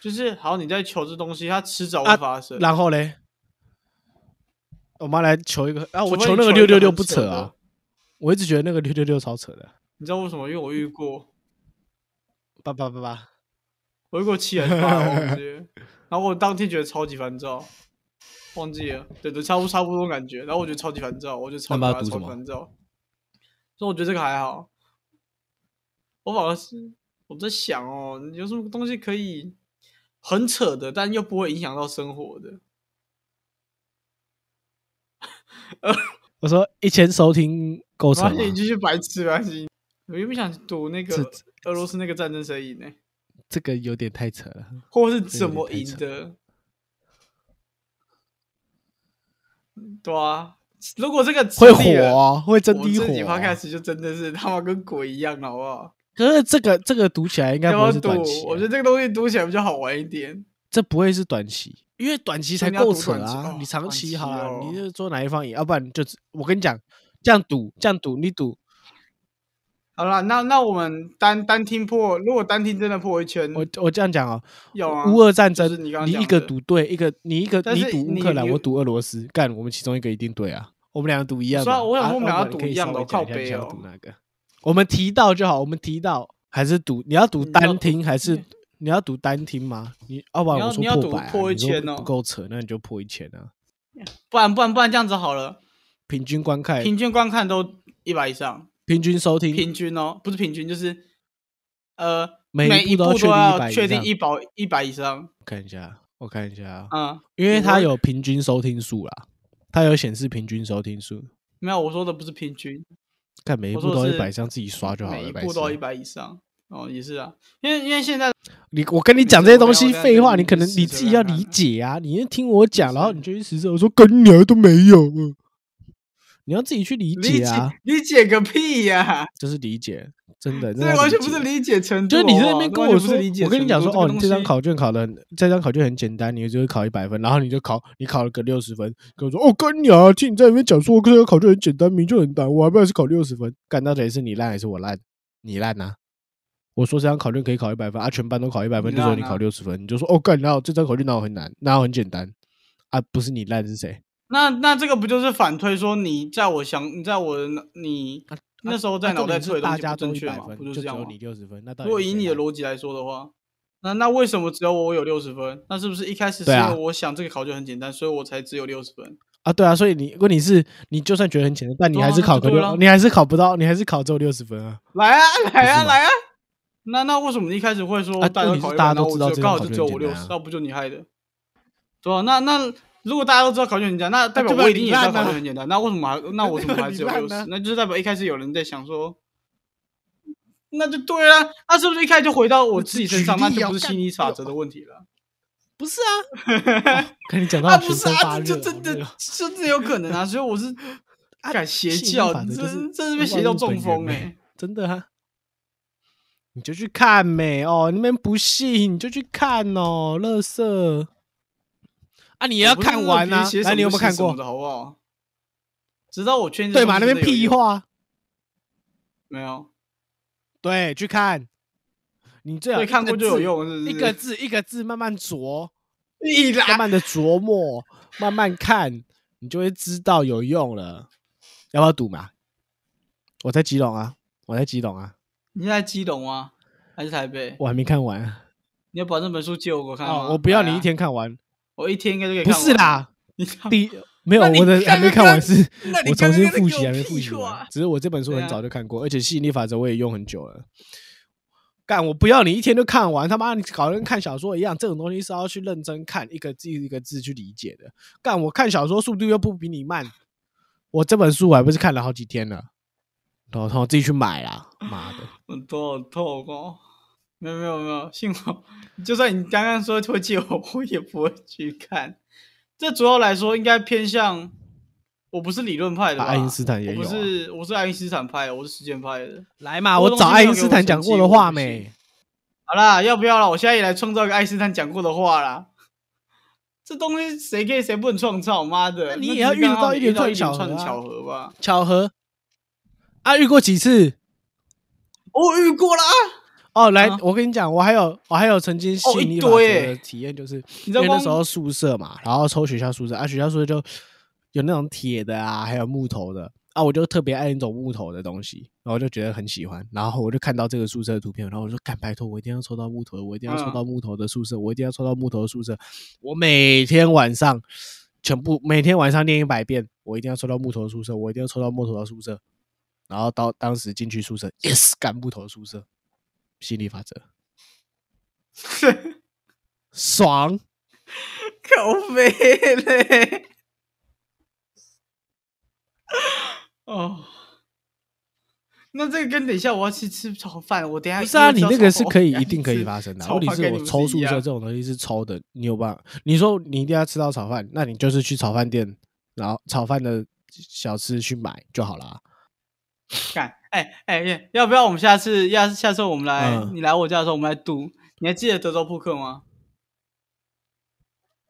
就是好，你在求这东西，它迟早啊会发生。然后嘞，我们来求一个啊，我求那个六六六不扯啊，我一直觉得那个六六六超扯的，你知道为什么？因为我遇过，八八八八，我遇过七还是八，我忘记。然后我当天觉得超级烦躁，忘记了，对对，差不多差不多感觉。然后我觉得超级烦躁，我就超级超烦躁。所以我觉得这个还好。我反而是我在想哦，有什么东西可以很扯的，但又不会影响到生活的？我说一千收听够扯吗而且？你继续白痴没关系。我原本想赌那个俄罗斯那个战争谁赢呢、这个有点太扯了。或是怎么赢的？对啊，如果这个会火啊，会真的我自己火 podcast 就真的是他妈跟鬼一样，好不好？可是这个这个读起来应该不是短期啊、？我觉得这个东西读起来比较好玩一点。这不会是短期，因为短期才够扯！啊你长期期好了，哦。你就做哪一方赢，要不然就是我跟你讲，这样赌这样赌，你赌。好了，那那我们单单听破，如果单听真的破一圈，我我这样讲哦，有啊，乌俄战争，就是你刚刚一个赌对，一个你一个你赌乌克兰，我赌俄罗斯，干我们其中一个一定对啊，我们两个赌一样我想我们俩要要不然可以赌一样的靠北哦。你想赌哪个？我们提到就好，我们提到还是赌，你要赌单听还是你要赌单听吗？你要不然我说你要赌破百啊，破一你哦。不够扯，那你就破一千啊，不然不然不然这样子好了，平均观看，平均观看都一百以上，平均收听，平均哦，不是平均，就是呃每每一部都要确定部要100以上。确定一百一百以上，看一下，我看一下啊，嗯，因为它有平均收听数啦，它有显示平均收听数，没有我说的不是平均，看每一部都一百以，上自己刷就好了，每一部都要一百以上。哦，也是啊，因为因为现在你我跟你讲这些东西废话，你你可能你自己要理解啊，你先听我讲，然后你就去实测。我说跟鸟都没有，嗯你要自己去理理解解啊，理解个屁呀、这是理解，真的，这完全不是理解程度就是你在那边跟我说我跟你讲说，哦，你这张考卷考的，这张考卷很简单，你就会考一百分，然后你就考，你考了个六十分，跟我说，哦，跟你啊，听你在那边讲说这个考卷很简单，明就很难，我还不知道是考六十分，干到底是你烂还是我烂？你烂呐、我说这张考卷可以考一百分啊，全班都考一百分，你就说你考六十分，你就说哦，干，哪有这张考卷哪有很难，哪有很简单啊？不是你烂是谁？那那这个不就是反推说你在我想你在我的你啊那时候在脑袋推的东西大家都不正确嘛？不就是这样吗就只有你？六十分，那到底如果以你的逻辑来说的话，那那为什么只有我有六十分？那是不是一开始是我想这个考卷很简单，所以我才只有六十分？啊，对啊，所以你问题是，你就算觉得很简单，但你还是考个六，你还是考不到，你还是考只有六十分啊。来啊来啊来啊！那那为什么你一开始会说啊大家问题是考一百，然后我大家都知道刚好就只有我六十，那不就你害的？对啊，那那如果大家都知道考卷很简单，那代表我一定也知道考卷很简单，那为什么还那我怎么还 只有六十？那就是代表一开始有人在想说，那就对了，那是不是一开始就回到我自己身上，那就不是心理法则的问题了？不是啊，跟你讲到啊，不是啊，就真的我甚至有可能啊，所以我是敢邪教，吸引力法则就是这这是被邪教中风哎、欸真的啊。你就去看没哦，你们不信你就去看哦，乐色啊！你也要看完啊别写！什来，你有没有看过好不好？直到我确定对嘛？那边屁话，没有。对，去看。你最好，看过就有用，是不是？一个字一个字慢慢琢，慢慢的琢磨，慢慢看，你就会知道有用了。要不要赌嘛？我在基隆啊，我在基隆啊，你在基隆吗？还是台北？我还没看完。你要把那本书借我看吗？哦，我不要你一天看完，我一天应该就可以不。是啦，你看，第没有我的还没看完是，我重新复习还没复习完。只是我这本书很早就看过，而且吸引力法则我也用很久了。干，我不要你一天就看完，他妈你搞得跟看小说一样，这种东西是要去认真看，一个字一个字去理解的。干，我看小说速度又不比你慢，我这本书我还不是看了好几天了，头痛自己去买啦，妈的！我头好痛哦。没有没有没有，幸好就算你刚刚说会借我，我也不会去看。这主要来说应该偏向，我不是理论派的爱因斯坦也有啊我不是我是爱因斯坦派的，我是实践派的。来嘛，我我找爱因斯坦讲过的话没？好啦，要不要了？我现在也来创造一个爱因斯坦讲过的话啦。这东西谁可以谁不能创造？妈的，那你也要遇到一连串遇到一连串巧合啊巧合吧？巧合啊，遇过几次？我遇过啦。哦，来，啊？我跟你讲，我还有我还有曾经吸哦一引力法则的体验，就是因你知道为那时候宿舍嘛，然后抽学校宿舍啊，学校宿舍就有那种铁的啊，还有木头的。啊，我就特别爱那种木头的东西，然后我就觉得很喜欢，然后我就看到这个宿舍的图片，然后我就干拜托，我一定要抽到木头的，我一定要抽嗯到木头的宿舍，我一定要抽到木头的宿舍，我每天晚上全部每天晚上念一百遍，我一定要抽到木头的宿舍，我一定要抽到木头的宿舍，然后到当时进去宿舍，yes，干木头宿舍，吸引力法则。爽，靠背嘞！哦，那这个跟等一下我要去吃炒饭，我等一下不是啊，你那个是可以一一定可以发生的问题是我抽宿舍这种东西是抽的，你有办法？你说你一定要吃到炒饭，那你就是去炒饭店，然后炒饭的小吃去买就好了啊。干，哎哎，要不要我们下次要下次我们来，嗯你来我家的时候我们来赌，你还记得德州扑克吗？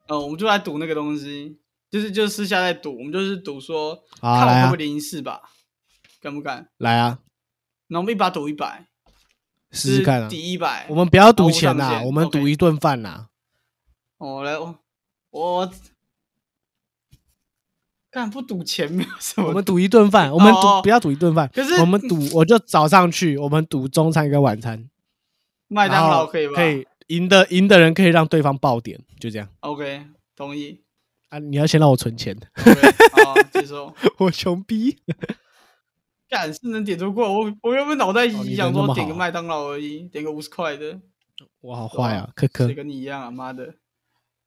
呃，我们就来赌那个东西，就是就是私下在赌，我们就是赌说，啊看我会不会零四吧，敢不敢？来啊，那我们一把赌一百，试试看啊。抵一百。我们不要赌钱呐，我们 OK 赌一顿饭呐。哦来，我我干不赌钱没有什么，我们赌一顿饭，我们哦赌不要赌一顿饭，可是我们赌我就早上去，我们赌中餐跟晚餐，麦当劳可以吧？可以赢的赢的人可以让对方爆点，就这样，OK，同意。啊。你要先让我存钱，OK，好，接受。我穷逼。干是能点出过，我我原本脑袋哦你人里想说点个麦当劳而已，点个五十块的，我好坏啊，可可谁。跟你一样啊？妈的，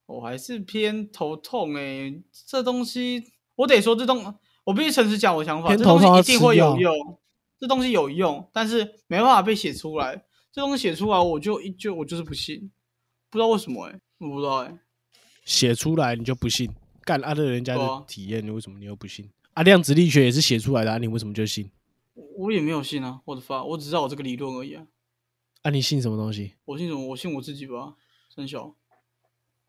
我还是偏头痛哎、这东西我得说这东，我必须诚实讲我想法，这东西一定会有用，这东西有用，但是没办法被写出来。这东西写出来，我就一就我就是不信，不知道为什么哎、我不知道哎、写出来你就不信，干按照人家的体验，你为什么你又不信？啊，量子力学也是写出来的啊，你为什么就信？我也没有信啊，我的发，我只知道我这个理论而已啊。啊，你信什么东西？我信什么？我信我自己吧，真小。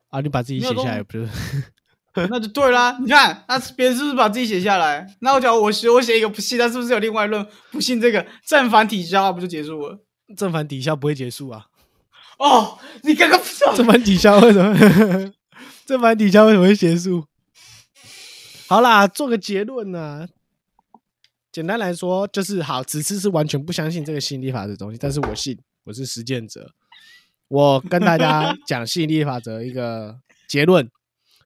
啊，你把自己写下来不是？那就对啦。你看，那别人是不是把自己写下来？那我假如我写我写一个不信，他是不是有另外一论不信这个正反抵消，不就结束了？正反抵消不会结束啊？哦，你刚刚正反抵消为什么？正反抵消为什么会结束？好啦，做个结论呢、简单来说，就是好，此次是完全不相信这个吸引力法则的东西，但是我信，我是实践者。我跟大家讲吸引力法则一个结论，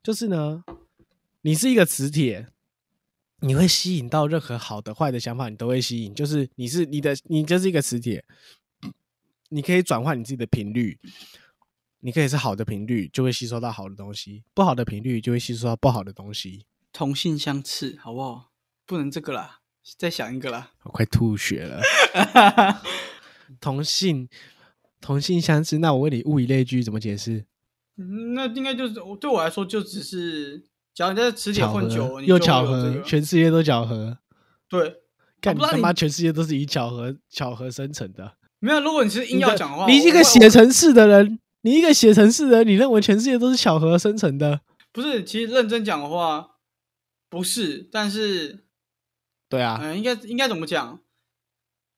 就是呢，你是一个磁铁，你会吸引到任何好的、坏的想法，你都会吸引。就是你是你的，你就是一个磁铁，你可以转换你自己的频率，你可以是好的频率，就会吸收到好的东西；不好的频率就会吸收到不好的东西。同性相斥，好不好？不能这个啦，再想一个啦。我快吐血了。同性同性相斥，那我问你，物以类聚怎么解释？嗯那应该就是对我来说，就只是，只要你在磁铁巧混久又巧合，全世界都巧合。对，干你他妈全世界都是以巧合巧合生成的。没有。如果你是硬要讲的话，你一个写程式的人，你一个写程式的人，你认为全世界都是巧合生成的？不是，其实认真讲的话，不是，但是对啊，嗯、应该应该怎么讲？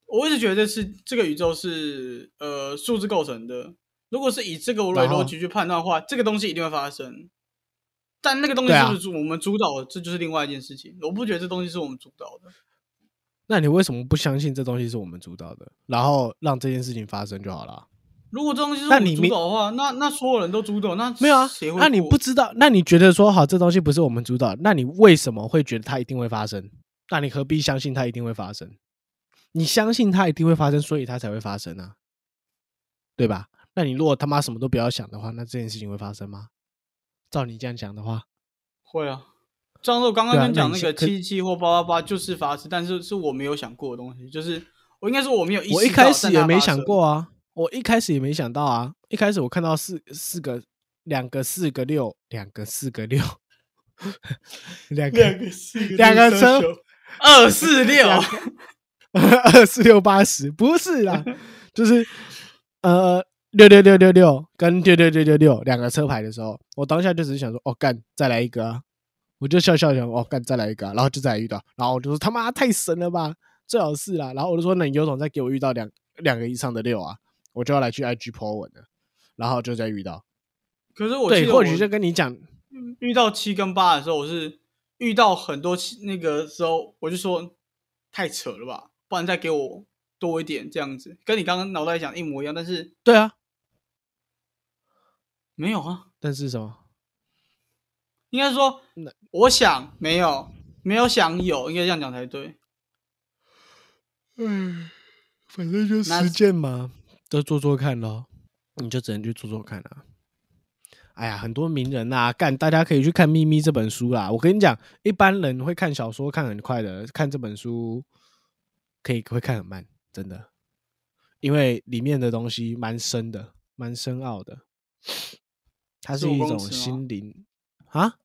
我一直觉得是这个宇宙是呃数字构成的。如果是以这个为逻辑去判断的话，这个东西一定会发生。但那个东西是不是我们主导的，这就是另外一件事情。我不觉得这东西是我们主导的。那你为什么不相信这东西是我们主导的，然后让这件事情发生就好了？如果这东西是我们主导的话，那那所有人都主导，那没有啊？那你不知道，那你觉得说好这东西不是我们主导，那你为什么会觉得它一定会发生？那你何必相信它一定会发生？你相信它一定会发生，所以它才会发生啊，对吧？那你如果他妈什么都不要想的话，那这件事情会发生吗？照你这样讲的话，会啊。像是我刚刚跟讲那个七七或八八八就是发生，但是是我没有想过的东西，就是我应该说我没有意识到我一开始也没想过啊，我一开始也没想到啊，一开始我看到四四个两个四个六，两个四个六，两个两个车二四六，二四六八十，不是啦，就是呃六六六六六跟六六六六六两个车牌的时候，我当下就只是想说，哦干，再来一个啊！我就笑笑想，哦干，再来一个、啊，然后就再来遇到，然后我就说他妈太神了吧，最好是啦，然后我就说那你有种再给我遇到两两个以上的六啊，我就要来去 IG po 文了，然后就再遇到，可是我记对，或许就跟你讲，遇到七跟八的时候，我是遇到很多七那个时候，我就说太扯了吧，不然再给我多一点这样子，跟你刚刚脑袋想一模一样，但是对啊，没有啊，但是什么？应该说我想没有，没有想有，应该这样讲才对。嗯，反正就那实践嘛，都做做看咯，你就只能去做做看啊。哎呀，很多名人呐、干，大家可以去看《秘密》这本书啦。我跟你讲，一般人会看小说看很快的，看这本书可以会看很慢，真的，因为里面的东西蛮深的，蛮深奥的。它是一种心灵啊，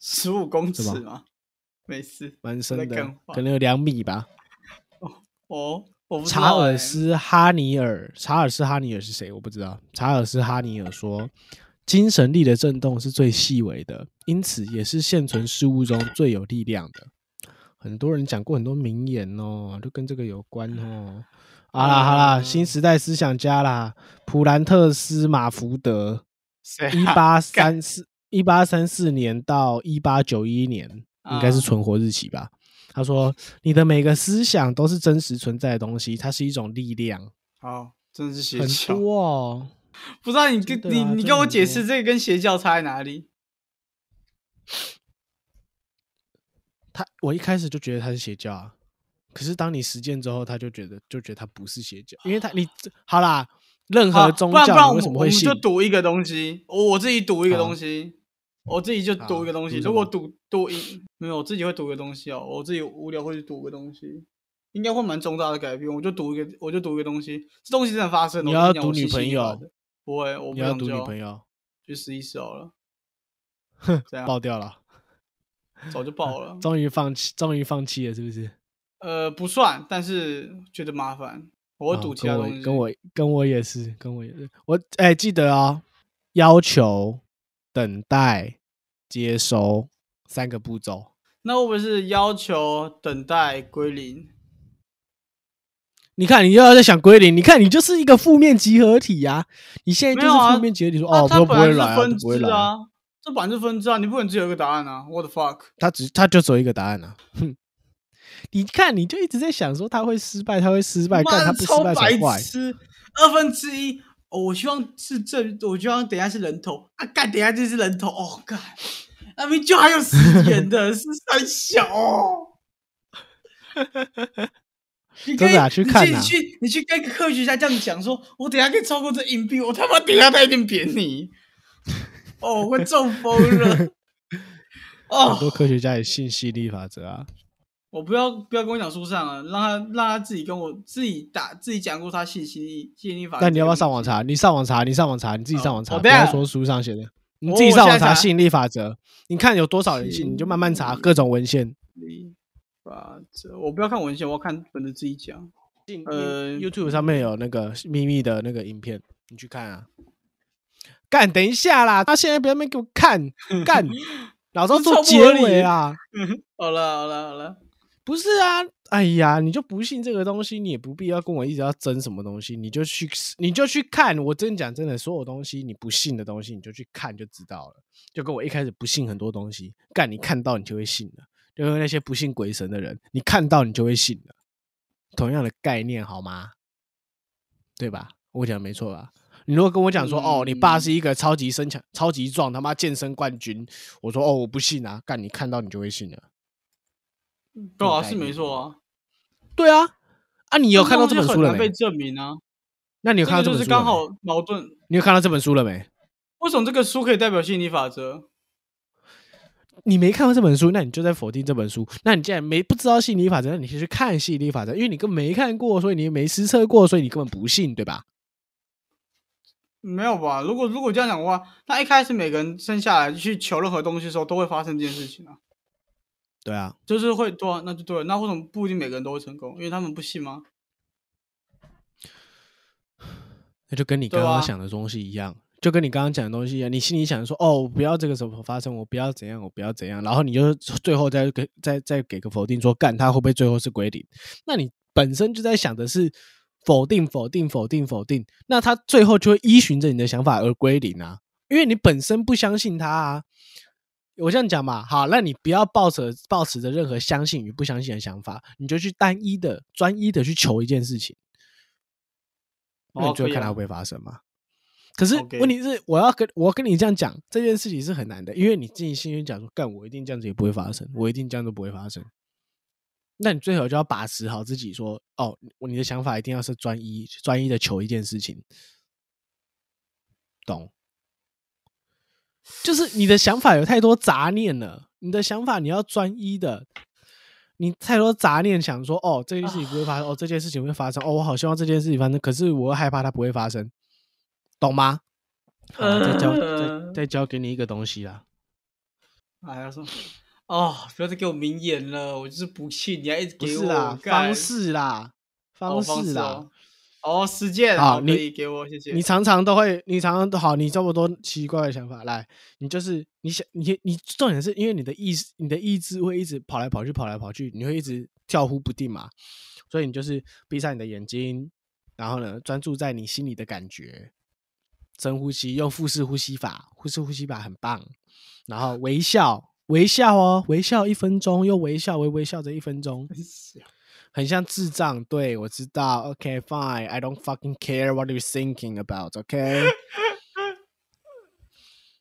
十五公尺吗？没事。蛮深的可能有两米吧。哦，我不知查道欸尔斯·哈尼尔，查尔斯·哈尼尔是谁？我不知道。查尔斯·哈尼尔说，精神力的震动是最细微的，因此也是现存事物中最有力量的。很多人讲过很多名言哦，就跟这个有关哦。好啦好啦，嗯新时代思想家啦，普兰特斯·马福德，一八三四一八三四年到一八九一年，应该是啊存活日期吧。他说：“你的每个思想都是真实存在的东西，它是一种力量，好，真的是邪教。多哦。不知道你跟啊你你跟我解释这个跟邪教差在哪里？他我一开始就觉得他是邪教啊，可是当你实践之后，他就觉得就觉得他不是邪教，因为他你 好啦，任何不然不然我们我们为什么会信就？赌一个东西，我我自己赌一个东西，我自己就赌一个东西。如果赌赌赢，没有，我自己会赌个东西哦。我自己无聊会去赌个东西，应该会蛮重大的改变。我就赌一个，我就赌一个东西，这东西真的发生了。你要赌女朋友？不会，我不你要赌女朋友，去试一试好了。哼 这样爆掉了，早就爆了。终于放弃，终于放弃了，是不是？呃，不算，但是觉得麻烦，我赌其他东西。跟我跟我也是，跟我也是。我哎、记得哦，要求、等待、接收三个步骤。那会不会是要求等待归零？你看，你又要在想归零，你看你就是一个负面集合体呀、你现在就是负面集合体说，啊哦，都不它本来就是会来啊，不会来啊。支啊，这本来就是分支啊，你不能只有一个答案啊！What the fuck？他只他就只有一个答案啊，哼。你看，你就一直在想说他会失败，他会失败，妈干他不失败才怪白。痴！二分之一，哦我希望是正，我希望等一下是人头啊，干等一下就是人头哦，干那边就还有时间的，是三小哦。你可以去看啊你去你去跟科学家这样讲说，我等一下可以超过这硬币，我他妈等一下他一定扁你。哦，我快中风了。哦很哦多，科学家也信吸引力法则啊。我不要不要跟我讲书上啊，让他让他自己跟我自己打自己讲过他信息力吸引力法则。那你要不要上网？查？你上网查，你上网查，你自己上网查，不要说书上写的。你自己上网查查吸引力法则，你看有多少人信，你就慢慢查各种文献。法则，我不要看文献，我要看本子自己讲。呃 YouTube 上面有那个秘密的那个影片，你去看啊。干，等一下啦！他现在不要没给我看干，老子要做结尾啊！好了好了好了，不是啊，哎呀，你就不信这个东西，你也不必要跟我一直要争什么东西，你就去，你就去看。我真讲真的，所有东西你不信的东西，你就去看就知道了。就跟我一开始不信很多东西，干你看到你就会信了。就跟那些不信鬼神的人，你看到你就会信了。同样的概念好吗？对吧？我讲没错吧？你如果跟我讲说，哦，你爸是一个超级身强、超级壮，他妈健身冠军，我说，哦，我不信啊！干，你看到你就会信了。对啊，是没错啊。对啊，啊，你有看到这本书了没？被证明啊。那你有看到这本书？刚好矛盾。你有看到这本书了没？为什么这个书可以代表心理法则？你没看过这本书，那你就在否定这本书。那你既然没不知道心理法则，那你先去看心理法则，因为你根本没看过，所以你没实测过，所以你根本不信，对吧？没有吧？如果如果这样讲的话，那一开始每个人生下来去求任何东西的时候，都会发生这件事情啊。对啊，就是会对啊，那就对了。那为什么不一定每个人都会成功？因为他们不信吗？那就跟你刚刚想的东西一样，就跟你刚刚讲的东西一样。你心里想说，哦，我不要这个什么发生，我不要怎样，我不要怎样，然后你就最后再给再再给个否定，说干他会不会最后是归零？那你本身就在想的是否定、否定、否定、否定，那他最后就会依循着你的想法而归零啊，因为你本身不相信他啊。我这样讲嘛，好，那你不要抱着抱持着任何相信与不相信的想法，你就去单一的、专一的去求一件事情，那你就会看它会不会发生嘛。可是问题是，我要跟我跟你这样讲，这件事情是很难的，因为你自己心里讲说，干我一定这样子也不会发生，我一定这样都不会发生。那你最好就要把持好自己，说哦，你的想法一定要是专一、专一的求一件事情，懂？就是你的想法有太多杂念了，你的想法你要专一的，你太多杂念想说哦这件事情不会发生，哦这件事情会发生，哦我好希望这件事情发生，可是我又害怕它不会发生，懂吗？好，再教再再教给你一个东西啦。哎呀说，哦不要再给我明言了，我就是不信，你还一直给我方式啦，方式啦。哦，实践好，你给我谢谢。你常常都会，你常常都好，你这么多奇怪的想法，来，你就是你想你你重点是因为你的意识，你的意志会一直跑来跑去，跑来跑去，你会一直跳忽不定嘛，所以你就是闭上你的眼睛，然后呢，专注在你心里的感觉，深呼吸，用腹式呼吸法，腹式呼吸法很棒，然后微笑，微笑哦，微笑一分钟，又微笑，微微笑着一分钟。很像智障，对我知道。OK，fine，I don't fucking care what you're thinking about。OK，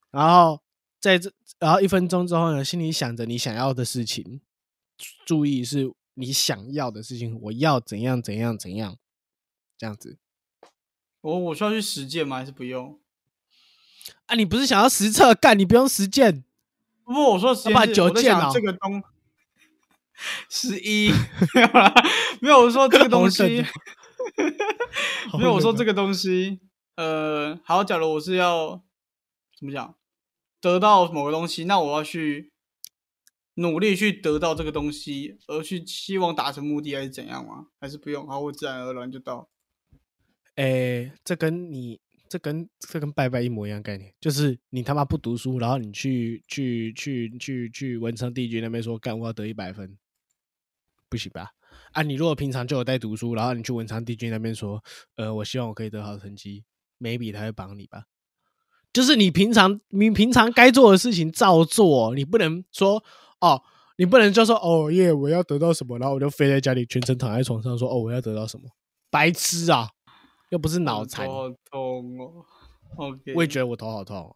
然后在这，然后一分钟之后呢，心里想着你想要的事情，注意是你想要的事情，我要怎样怎样怎样，这样子。我我需要去实践吗？还是不用？啊，你不是想要实测？干，你不用实践。不，我说实践，九件这个东。十一 没有啦，没有我说这个东西，没有我说这个东西。呃，好，假如我是要怎么讲，得到某个东西，那我要去努力去得到这个东西，而去希望达成目的，还是怎样吗？还是不用？好，我自然而然就到。诶，这跟你这跟这跟拜拜一模一样概念，就是你他妈不读书，然后你去去去去去文昌帝君那边说，干我要得一百分。不行吧？啊，你如果平常就有在读书，然后你去文昌帝君那边说，呃，我希望我可以得好成绩，maybe 他会帮你吧。就是你平常你平常该做的事情照做，你不能说哦，你不能就说哦耶，我要得到什么，然后我就飞在家里全程躺在床上说哦，我要得到什么，白痴啊，又不是脑残。好痛哦，OK，我也觉得我头好痛，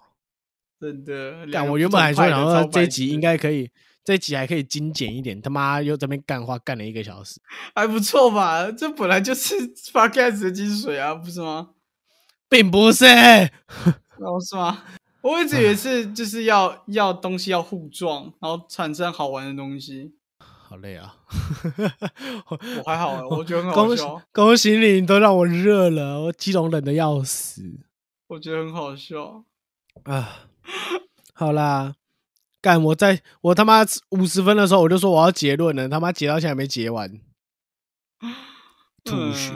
真的。但我原本还说，然后这集应该可以。这集还可以精简一点，他妈又这边干话干了一个小时，还不错吧？这本来就是发 gas 的精髓啊，不是吗？并不是，哦，是吗？我一直以为是就是要要东西要互撞，然后产生好玩的东西。好累啊！我还好，我觉得很好笑。恭喜你，都让我热了，我基隆冷的要死。我觉得很好笑啊！好啦。干！我在我他妈五十分的时候，我就说我要结论了，他妈结到现在没结完，吐血。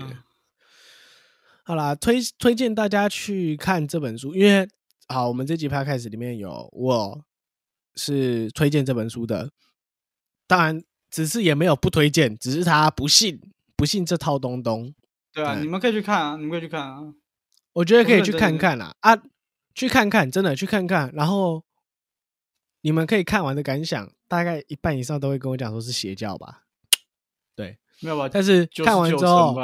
好啦，推推荐大家去看这本书，因为好，我们这集拍开始里面有我是推荐这本书的。当然，只是也没有不推荐，只是他不信不信这套东东。对啊，对你们可以去看啊，你们可以去看啊。我觉得可以去看看啦啊，去看看，真的去看看，然后你们可以看完的感想，大概一半以上都会跟我讲说是邪教吧。对，没有吧？但是看完之成后，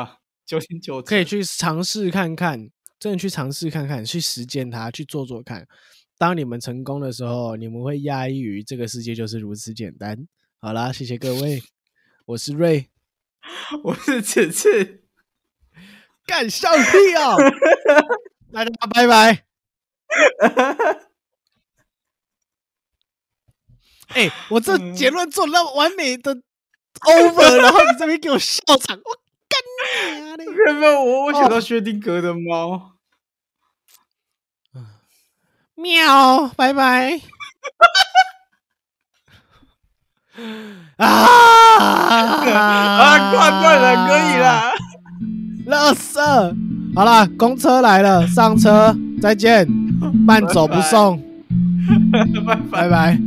九点九可以去尝试看看，真的去尝试看看，去实践它，去做做看。当你们成功的时候，你们会讶异于这个世界就是如此简单。好啦，谢谢各位，我是瑞，我是此次，干笑屁哦！大家拜拜。哎、我这嗯结论做那么完美的 over，然后你这边给我笑场，我干你啊！你没有没有，我我想到薛定谔的猫。喵，拜拜。啊 啊，断断了，可以。了。乐色，好了，公车来了，上车，再见，慢走不送，拜拜拜拜。